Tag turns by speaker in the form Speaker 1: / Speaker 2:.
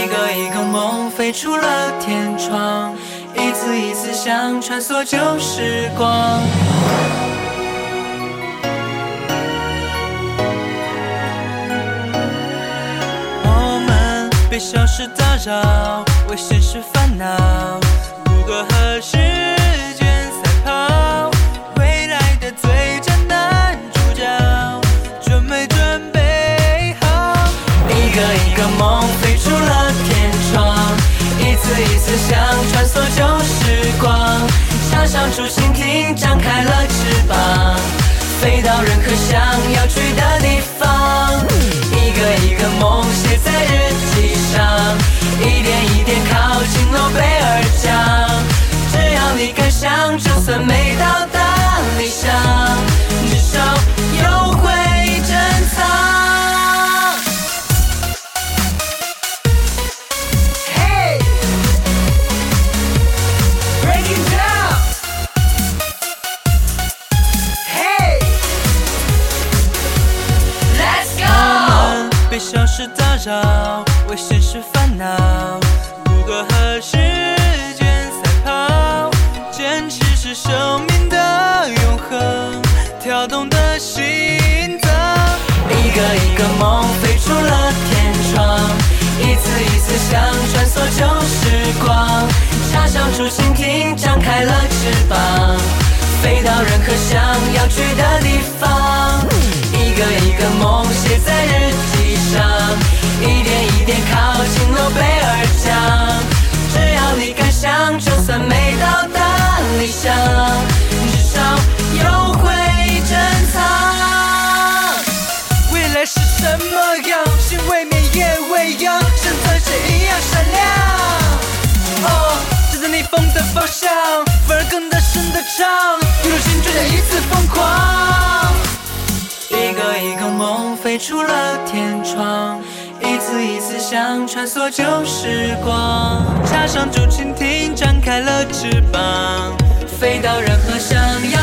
Speaker 1: 一个一个梦飞出了天窗，一次一次想穿梭旧时光。我们被小事打扰，为现实烦恼，不过何时个一个梦飞出了天窗，一次一次想穿梭旧时光，插上竹蜻蜓，张开了翅膀，飞到任何想要去的地方。一个一个梦写在日记上，一点一点靠近诺贝尔奖。只要你敢想，就算没到达理想，我们被小事打扰，为现实烦恼，如何和时间赛跑？坚持是生命的永恒，跳动的心脏。一个一个梦飞出了天窗，一次一次想穿梭旧时光，插上竹蜻蜓，张开了翅膀，飞到任何想要去的地方。一个一个梦写在逆风的方向，反而更大声的唱，一路心追一次疯狂。一个一个梦飞出了天窗，一次一次想穿梭旧时光，插上竹蜻蜓，展开了翅膀，飞到任何想要